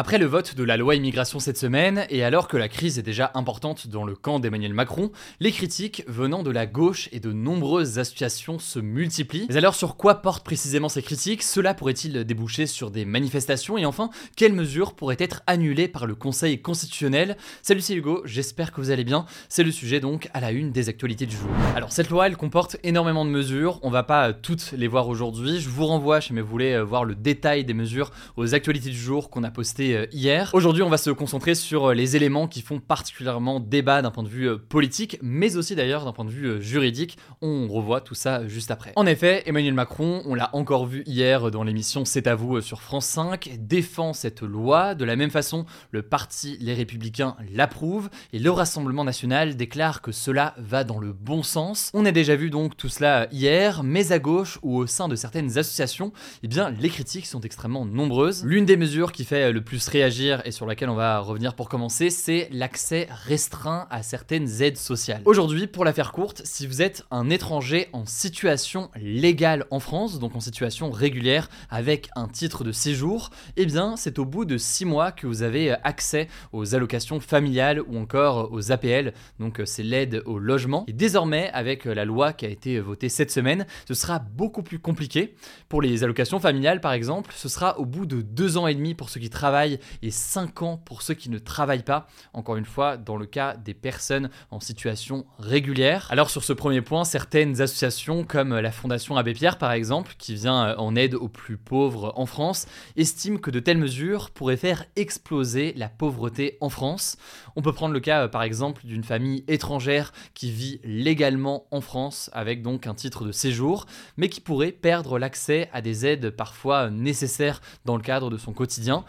Après le vote de la loi immigration cette semaine, et alors que la crise est déjà importante dans le camp d'Emmanuel Macron, les critiques venant de la gauche et de nombreuses associations se multiplient. Mais alors sur quoi portent précisément ces critiques? Cela pourrait-il déboucher sur des manifestations? Et enfin, quelles mesures pourraient être annulées par le Conseil constitutionnel? Salut c'est Hugo, j'espère que vous allez bien. C'est le sujet donc à la une des actualités du jour. Alors cette loi, elle comporte énormément de mesures, on va pas toutes les voir aujourd'hui. Je vous renvoie, si vous voulez euh, voir le détail des mesures, aux actualités du jour qu'on a postées euh, hier. Aujourd'hui, on va se concentrer sur euh, les éléments qui font particulièrement débat d'un point de vue euh, politique, mais aussi d'ailleurs d'un point de vue juridique. On revoit tout ça juste après. En effet, Emmanuel Macron, on l'a encore vu hier dans l'émission C'est à vous sur France 5, défend cette loi. De la même façon, le parti Les Républicains l'approuve et le Rassemblement national déclare que cela va dans le bon sens. On a déjà vu donc tout cela hier, mais à gauche ou au sein de certaines associations, eh bien les critiques sont extrêmement nombreuses. L'une des mesures qui fait le plus réagir et sur laquelle on va revenir pour commencer, c'est l'accès restreint à certaines aides sociales. Aujourd'hui, pour la faire courte, si vous êtes un étranger en situation légale en France, donc en situation régulière avec un titre de séjour, eh bien c'est au bout de 6 mois que vous avez accès aux allocations familiales ou encore aux APL, donc c'est l'aide au logement. Et désormais, avec la loi qui a été votée cette semaine, ce sera beaucoup plus compliqué. Pour les allocations familiales par exemple, ce sera au bout de 2 ans et demi pour ceux qui travaillent et 5 ans pour ceux qui ne travaillent pas, encore une fois dans le cas des personnes en situation régulière. Alors sur ce premier point, certaines associations comme la Fondation Abbé Pierre par exemple, qui vient en aide aux plus pauvres en France, estiment que de telles mesures pourraient faire exploser la pauvreté en France. On peut prendre le cas par exemple d'une famille étrangère qui vit légalement en France avec donc un titre de séjour, mais qui pourrait perdre l'accès à des aides parfois nécessaires dans le cadre de son quotidien,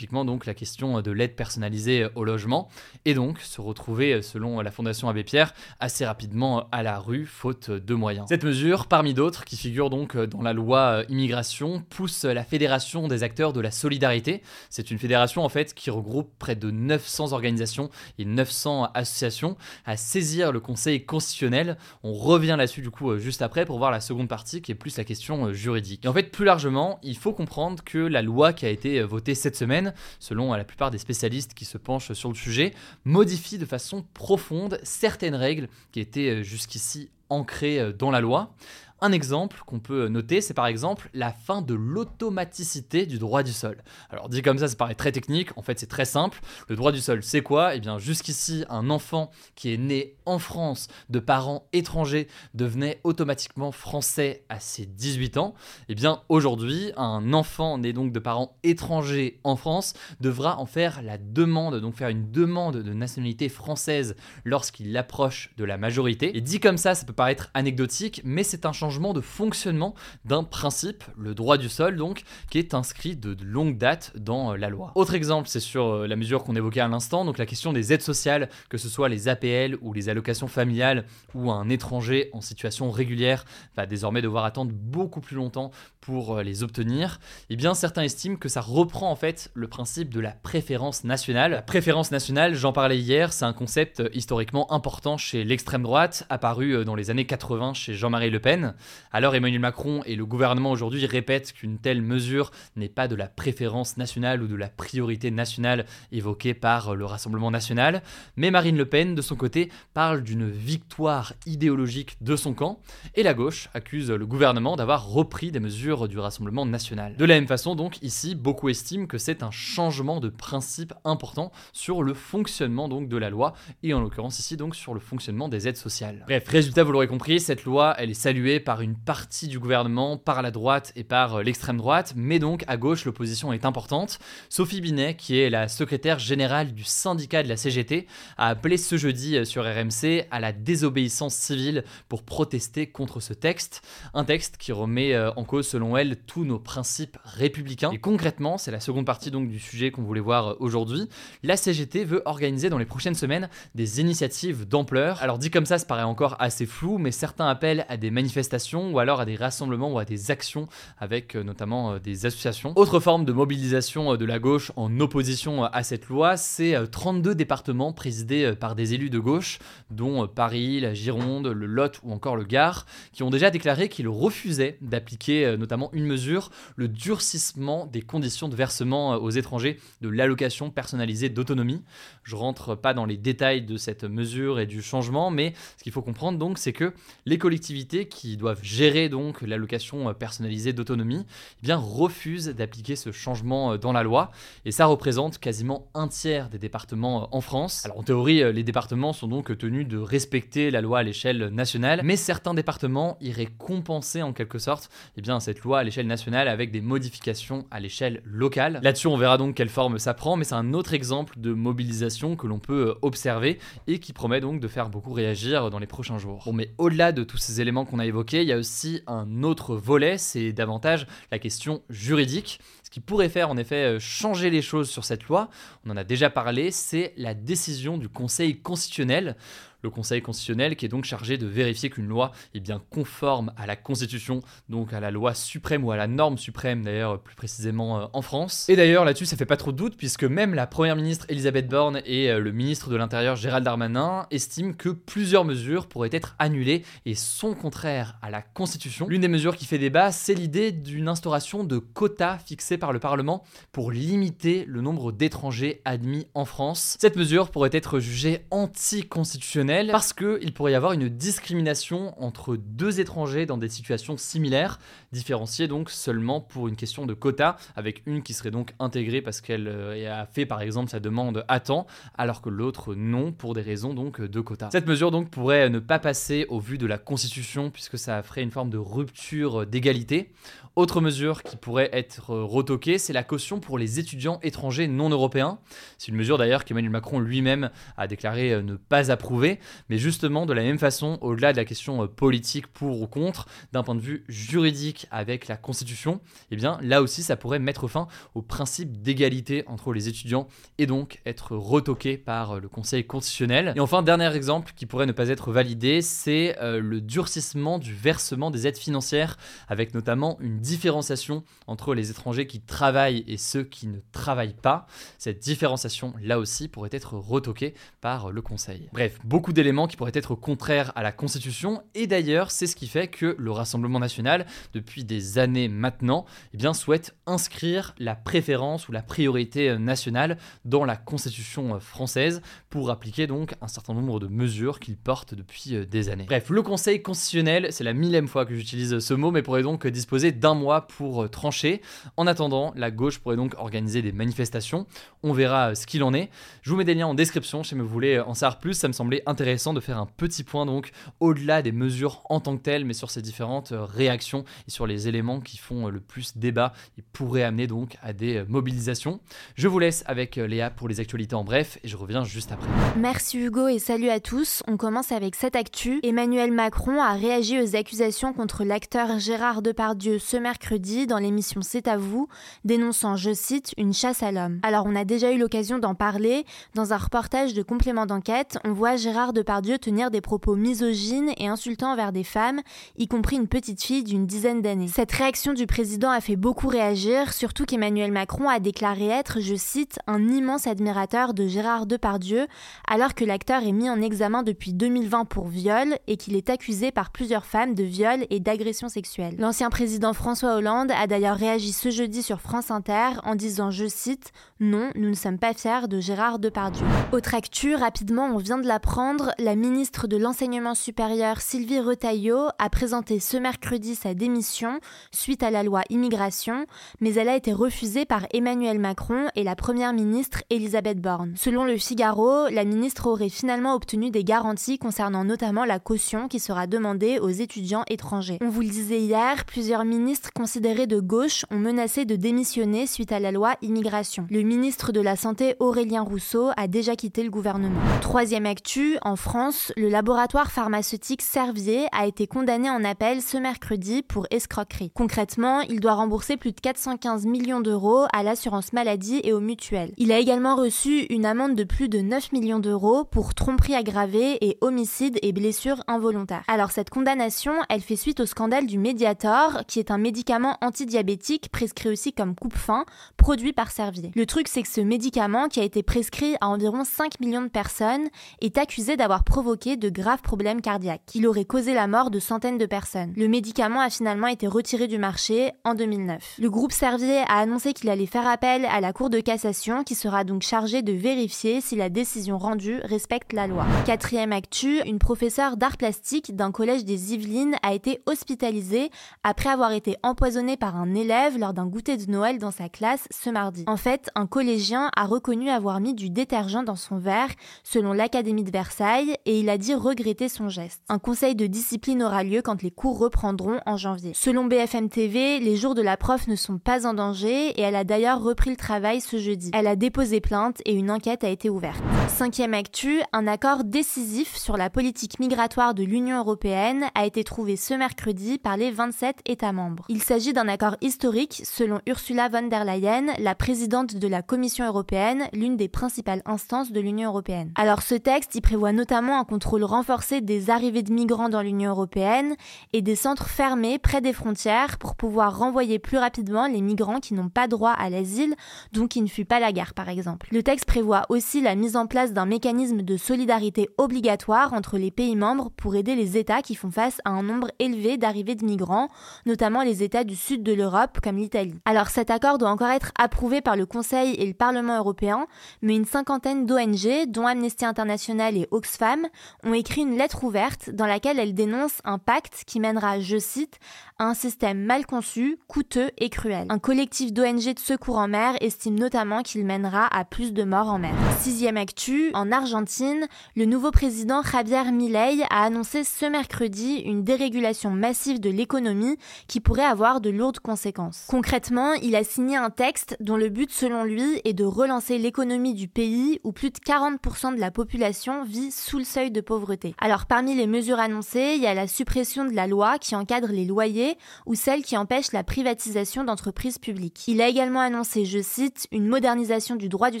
donc la question de l'aide personnalisée au logement, et donc se retrouver, selon la Fondation Abbé Pierre, assez rapidement à la rue, faute de moyens. Cette mesure, parmi d'autres, qui figure donc dans la loi immigration, pousse la Fédération des acteurs de la solidarité. C'est une fédération en fait qui regroupe près de 900 organisations et 900 associations à saisir le Conseil constitutionnel. On revient là-dessus du coup juste après pour voir la seconde partie qui est plus la question juridique. Et en fait, plus largement, il faut comprendre que la loi qui a été votée cette semaine selon la plupart des spécialistes qui se penchent sur le sujet, modifie de façon profonde certaines règles qui étaient euh, jusqu'ici ancrées euh, dans la loi. Un exemple qu'on peut noter, c'est par exemple la fin de l'automaticité du droit du sol. Alors dit comme ça, ça paraît très technique, en fait c'est très simple. Le droit du sol, c'est quoi? Eh bien jusqu'ici, un enfant qui est né en France de parents étrangers devenait automatiquement français à ses 18 ans. Eh bien aujourd'hui, un enfant né donc de parents étrangers en France devra en faire la demande, donc faire une demande de nationalité française lorsqu'il approche de la majorité. Et dit comme ça, ça peut paraître anecdotique, mais c'est un changement de fonctionnement d'un principe, le droit du sol donc, qui est inscrit de longue date dans euh, la loi. Autre exemple, c'est sur euh, la mesure qu'on évoquait à l'instant, donc la question des aides sociales, que ce soit les APL ou les allocations familiales, ou un étranger en situation régulière va désormais devoir attendre beaucoup plus longtemps pour euh, les obtenir, eh bien certains estiment que ça reprend en fait le principe de la préférence nationale. Préférence nationale, j'en parlais hier, c'est un concept historiquement important chez l'extrême droite, apparu dans les années 80 chez Jean-Marie Le Pen. Alors Emmanuel Macron et le gouvernement aujourd'hui répètent qu'une telle mesure n'est pas de la préférence nationale ou de la priorité nationale évoquée par le Rassemblement national, mais Marine Le Pen, de son côté, parle d'une victoire idéologique de son camp, et la gauche accuse le gouvernement d'avoir repris des mesures du Rassemblement national. De la même façon, donc, ici, beaucoup estiment que c'est un changement de principe important sur le fonctionnement donc de la loi, et en l'occurrence ici donc sur le fonctionnement des aides sociales. Bref, résultat, vous l'aurez compris, cette loi, elle est saluée par par une partie du gouvernement, par la droite et par euh, l'extrême droite, mais donc à gauche l'opposition est importante. Sophie Binet, qui est la secrétaire générale du syndicat de la CGT, a appelé ce jeudi euh, sur RMC à la désobéissance civile pour protester contre ce texte. Un texte qui remet euh, en cause, selon elle, tous nos principes républicains. Et concrètement, c'est la seconde partie donc du sujet qu'on voulait voir aujourd'hui. La CGT veut organiser dans les prochaines semaines des initiatives d'ampleur. Alors dit comme ça, ça paraît encore assez flou, mais certains appellent à des manifestations ou alors à des rassemblements ou à des actions avec euh, notamment des associations. Autre forme de mobilisation de la gauche en opposition à cette loi, c'est 32 départements présidés par des élus de gauche, dont Paris, la Gironde, le Lot ou encore le Gard, qui ont déjà déclaré qu'ils refusaient d'appliquer euh, notamment une mesure, le durcissement des conditions de versement euh, aux étrangers de l'allocation personnalisée d'autonomie. Je rentre pas dans les détails de cette mesure et du changement, mais ce qu'il faut comprendre donc, c'est que les collectivités qui doivent gérer donc l'allocation euh, personnalisée d'autonomie, eh bien refusent d'appliquer ce changement dans la loi, et ça représente quasiment un tiers des départements en France. Alors en théorie, les départements sont donc tenus de respecter la loi à l'échelle nationale, mais certains départements iraient compenser en quelque sorte eh bien, cette loi à l'échelle nationale avec des modifications à l'échelle locale. Là-dessus, on verra donc quelle forme ça prend, mais c'est un autre exemple de mobilisation que l'on peut euh, observer et qui promet donc de faire beaucoup réagir dans les prochains jours. Bon, mais au-delà de tous ces éléments qu'on a évoqués, il y a aussi un autre volet, c'est davantage la question juridique. Ce qui pourrait faire en effet euh, changer les choses sur cette loi, on en a déjà parlé, c'est la décision du Conseil constitutionnel le Conseil constitutionnel qui est donc chargé de vérifier qu'une loi est bien conforme à la Constitution, donc à la loi suprême ou à la norme suprême d'ailleurs plus précisément euh, en France. Et d'ailleurs là-dessus ça fait pas trop de doute puisque même la première ministre Elisabeth Borne et euh, le ministre de l'Intérieur Gérald Darmanin estiment que plusieurs mesures pourraient être annulées et sont contraires à la Constitution. L'une des mesures qui fait débat, c'est l'idée d'une instauration de quotas fixés par le Parlement pour limiter le nombre d'étrangers admis en France. Cette mesure pourrait être jugée anticonstitutionnelle parce qu'il pourrait y avoir une discrimination entre deux étrangers dans des situations similaires, différenciées donc seulement pour une question de quota, avec une qui serait donc intégrée parce qu'elle euh, a fait par exemple sa demande à temps, alors que l'autre non pour des raisons donc de quota. Cette mesure donc pourrait ne pas passer au vu de la Constitution puisque ça ferait une forme de rupture d'égalité. Autre mesure qui pourrait être retoquée, c'est la caution pour les étudiants étrangers non européens. C'est une mesure d'ailleurs qu'Emmanuel Macron lui-même a déclaré euh, ne pas approuver, mais justement de la même façon, au-delà de la question euh, politique pour ou contre, d'un point de vue juridique avec la Constitution, eh bien là aussi ça pourrait mettre fin au principe d'égalité entre les étudiants et donc être retoqué par euh, le Conseil constitutionnel. Et enfin, dernier exemple qui pourrait ne pas être validé, c'est le durcissement du versement des aides financières, avec notamment une différenciation entre les étrangers qui travaillent et ceux qui ne travaillent pas. Cette différenciation, là aussi, pourrait être retoquée par le Conseil. Bref, beaucoup d'éléments qui pourraient être contraires à la Constitution, et d'ailleurs, c'est ce qui fait que le Rassemblement national, depuis des années maintenant, eh bien, souhaite inscrire la préférence ou la priorité nationale dans la Constitution française pour appliquer donc un certain nombre de mesures qu'il porte depuis euh, des années. Bref, le Conseil constitutionnel, c'est la millième fois que j'utilise ce mot, mais pourrait donc disposer d'un mois pour euh, trancher. En attendant, la gauche pourrait donc organiser des manifestations. On verra euh, ce qu'il en est. Je vous mets des liens en description si vous voulez euh, en savoir plus. Ça me semblait intéressant de faire un petit point donc au-delà des mesures en tant que telles, mais sur ces différentes réactions et sur les éléments qui font le plus débat et pourraient amener donc à des mobilisations. Je vous laisse avec Léa pour les actualités en bref et je reviens juste après. Merci Hugo et salut à tous. On commence avec cette actu. Emmanuel Macron a réagi aux accusations contre l'acteur Gérard Depardieu ce mercredi dans l'émission C'est à vous, dénonçant, je cite, une chasse à l'homme. Alors on a déjà eu l'occasion d'en parler. Dans un reportage de complément d'enquête, on voit Gérard Depardieu tenir des propos misogynes et insultants envers des femmes, y compris une petite fille d'une dizaine d'années. Cette réaction du président a fait beaucoup réagir, surtout qu'Emmanuel Macron a déclaré être, je cite, un immense admirateur de Gérard Depardieu, alors que l'acteur est mis en examen depuis 2020 pour viol et qu'il est accusé par plusieurs femmes de viol et d'agression sexuelle. L'ancien président François Hollande a d'ailleurs réagi ce jeudi sur France Inter en disant, je cite, Non, nous ne sommes pas fiers de Gérard Depardieu. Autre actu, rapidement, on vient de l'apprendre, Londres, la ministre de l'Enseignement supérieur Sylvie Retailleau a présenté ce mercredi sa démission suite à la loi immigration, mais elle a été refusée par Emmanuel Macron et la première ministre Elisabeth Borne. Selon le Figaro, la ministre aurait finalement obtenu des garanties concernant notamment la caution qui sera demandée aux étudiants étrangers. On vous le disait hier, plusieurs ministres considérés de gauche ont menacé de démissionner suite à la loi immigration. Le ministre de la Santé Aurélien Rousseau a déjà quitté le gouvernement. Troisième actu, en France, le laboratoire pharmaceutique Servier a été condamné en appel ce mercredi pour escroquerie. Concrètement, il doit rembourser plus de 415 millions d'euros à l'assurance maladie et aux mutuelles. Il a également reçu une amende de plus de 9 millions d'euros pour tromperie aggravée et homicide et blessures involontaires. Alors cette condamnation, elle fait suite au scandale du Mediator, qui est un médicament antidiabétique prescrit aussi comme coupe-faim, produit par Servier. Le truc c'est que ce médicament, qui a été prescrit à environ 5 millions de personnes, est accusé d'avoir provoqué de graves problèmes cardiaques. Il aurait causé la mort de centaines de personnes. Le médicament a finalement été retiré du marché en 2009. Le groupe Servier a annoncé qu'il allait faire appel à la Cour de cassation qui sera donc chargée de vérifier si la décision rendue respecte la loi. Quatrième actu, une professeure d'art plastique d'un collège des Yvelines a été hospitalisée après avoir été empoisonnée par un élève lors d'un goûter de Noël dans sa classe ce mardi. En fait, un collégien a reconnu avoir mis du détergent dans son verre, selon l'Académie de Versailles, et il a dit regretter son geste. Un conseil de discipline aura lieu quand les cours reprendront en janvier. Selon BFM TV, les jours de la prof ne sont pas en danger et elle a d'ailleurs repris le travail ce jeudi. Elle a déposé plainte et une enquête a été ouverte. Cinquième actu, un accord décisif sur la politique migratoire de l'Union européenne a été trouvé ce mercredi par les 27 États membres. Il s'agit d'un accord historique selon Ursula von der Leyen, la présidente de la Commission européenne, l'une des principales instances de l'Union européenne. Alors ce texte, il prévoit notamment un contrôle renforcé des arrivées de migrants dans l'Union européenne et des centres fermés près des frontières pour pouvoir renvoyer plus rapidement les migrants qui n'ont pas droit à l'asile, donc qui ne fuient pas la guerre par exemple. Le texte prévoit aussi la mise en place d'un mécanisme de solidarité obligatoire entre les pays membres pour aider les États qui font face à un nombre élevé d'arrivées de migrants, notamment les États du sud de l'Europe comme l'Italie. Alors cet accord doit encore être approuvé par le Conseil et le Parlement européen, mais une cinquantaine d'ONG, dont Amnesty International et Oxfam, ont écrit une lettre ouverte dans laquelle elles dénoncent un pacte qui mènera, je cite, à un système mal conçu, coûteux et cruel. Un collectif d'ONG de secours en mer estime notamment qu'il mènera à plus de morts en mer. Sixième actu, en Argentine, le nouveau président Javier Milei a annoncé ce mercredi une dérégulation massive de l'économie qui pourrait avoir de lourdes conséquences. Concrètement, il a signé un texte dont le but selon lui est de relancer l'économie du pays où plus de 40% de la population vit sous le seuil de pauvreté. Alors parmi les mesures annoncées, il y a la suppression de la loi qui encadre les loyers ou celle qui empêche la privatisation d'entreprises publiques. Il a également annoncé, je cite, une modernisation du droit du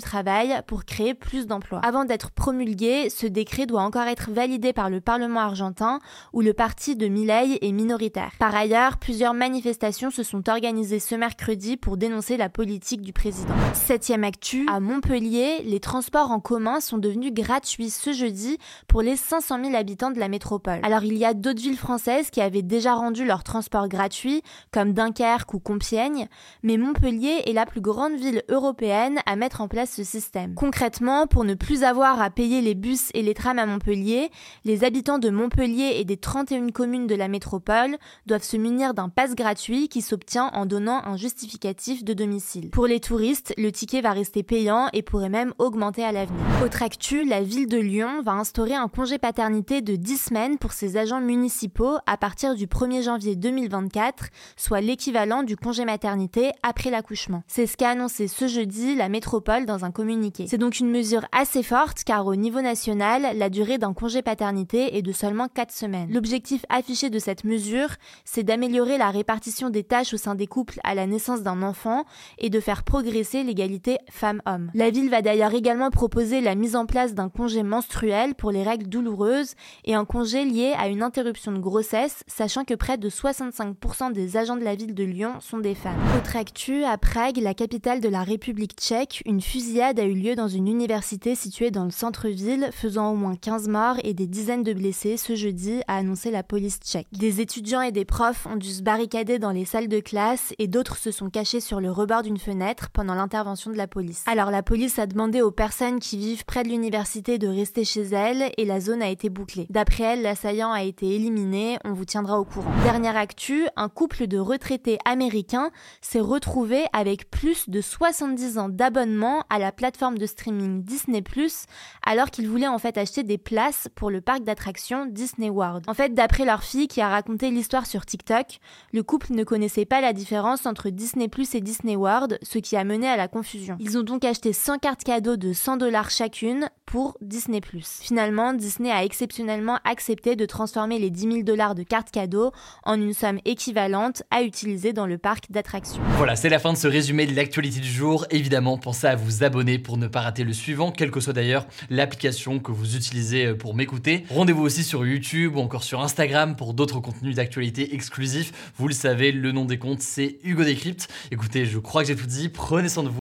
travail pour créer plus d'emplois. Avant d'être promulgué, ce décret doit encore être validé par le Parlement argentin où le parti de Milei est minoritaire. Par ailleurs, plusieurs manifestations se sont organisées ce mercredi pour dénoncer la politique du président. Septième actu, à Montpellier, les transports en commun sont devenus gratuits ce jeudi pour les 500 000 habitants de la métropole. Alors il y a d'autres villes françaises qui avaient déjà rendu leur transport gratuit, comme Dunkerque ou Compiègne, mais Montpellier est la plus grande ville européenne à mettre en place ce système. Concrètement, pour ne plus avoir à payer les bus et les trams à Montpellier, les habitants de Montpellier et des 31 communes de la métropole doivent se munir d'un pass gratuit qui s'obtient en donnant un justificatif de domicile. Pour les touristes, le ticket va rester payant et pourrait même augmenter à l'avenir. Autre actu, la ville de Lyon va instaurer un congé paternité de 10 semaines pour ses agents municipaux à partir du 1er janvier 2024, soit l'équivalent du congé maternité après l'accouchement. C'est ce qu'a annoncé ce jeudi la métropole dans un communiqué. C'est donc une mesure assez forte car au niveau national, la durée d'un congé paternité est de seulement 4 semaines. L'objectif affiché de cette mesure, c'est d'améliorer la répartition des tâches au sein des couples à la naissance d'un enfant et de faire progresser l'égalité femmes-hommes. La ville va d'ailleurs également proposer la mise en place d'un congé menstruel pour les règles douloureuses et un congé lié à une interruption de grossesse, sachant que près de 65% des agents de la ville de Lyon sont des femmes. Autre actu, à Prague, la capitale de la République tchèque, une fusillade a eu lieu dans une université située dans le centre-ville, faisant au moins 15 morts et des dizaines de blessés ce jeudi, a annoncé la police tchèque. Des étudiants et des profs ont dû se barricader dans les salles de classe et d'autres se sont cachés sur le rebord d'une fenêtre pendant l'intervention de la police. Alors la police a demandé aux personnes qui vivent près de l'université de rester chez chez elle et la zone a été bouclée. D'après elle, l'assaillant a été éliminé, on vous tiendra au courant. Dernière actu, un couple de retraités américains s'est retrouvé avec plus de 70 ans d'abonnement à la plateforme de streaming Disney ⁇ alors qu'ils voulaient en fait acheter des places pour le parc d'attractions Disney World. En fait, d'après leur fille qui a raconté l'histoire sur TikTok, le couple ne connaissait pas la différence entre Disney et Disney World, ce qui a mené à la confusion. Ils ont donc acheté 100 cartes cadeaux de 100 dollars chacune pour Disney+. Finalement, Disney a exceptionnellement accepté de transformer les 10 000 dollars de cartes cadeaux en une somme équivalente à utiliser dans le parc d'attractions. Voilà, c'est la fin de ce résumé de l'actualité du jour. Évidemment, pensez à vous abonner pour ne pas rater le suivant, quelle que soit d'ailleurs l'application que vous utilisez euh, pour m'écouter. Rendez-vous aussi sur YouTube ou encore sur Instagram pour d'autres contenus d'actualité exclusifs. Vous le savez, le nom des comptes, c'est Hugo Décrypte. Écoutez, je crois que j'ai tout dit. Prenez soin de vous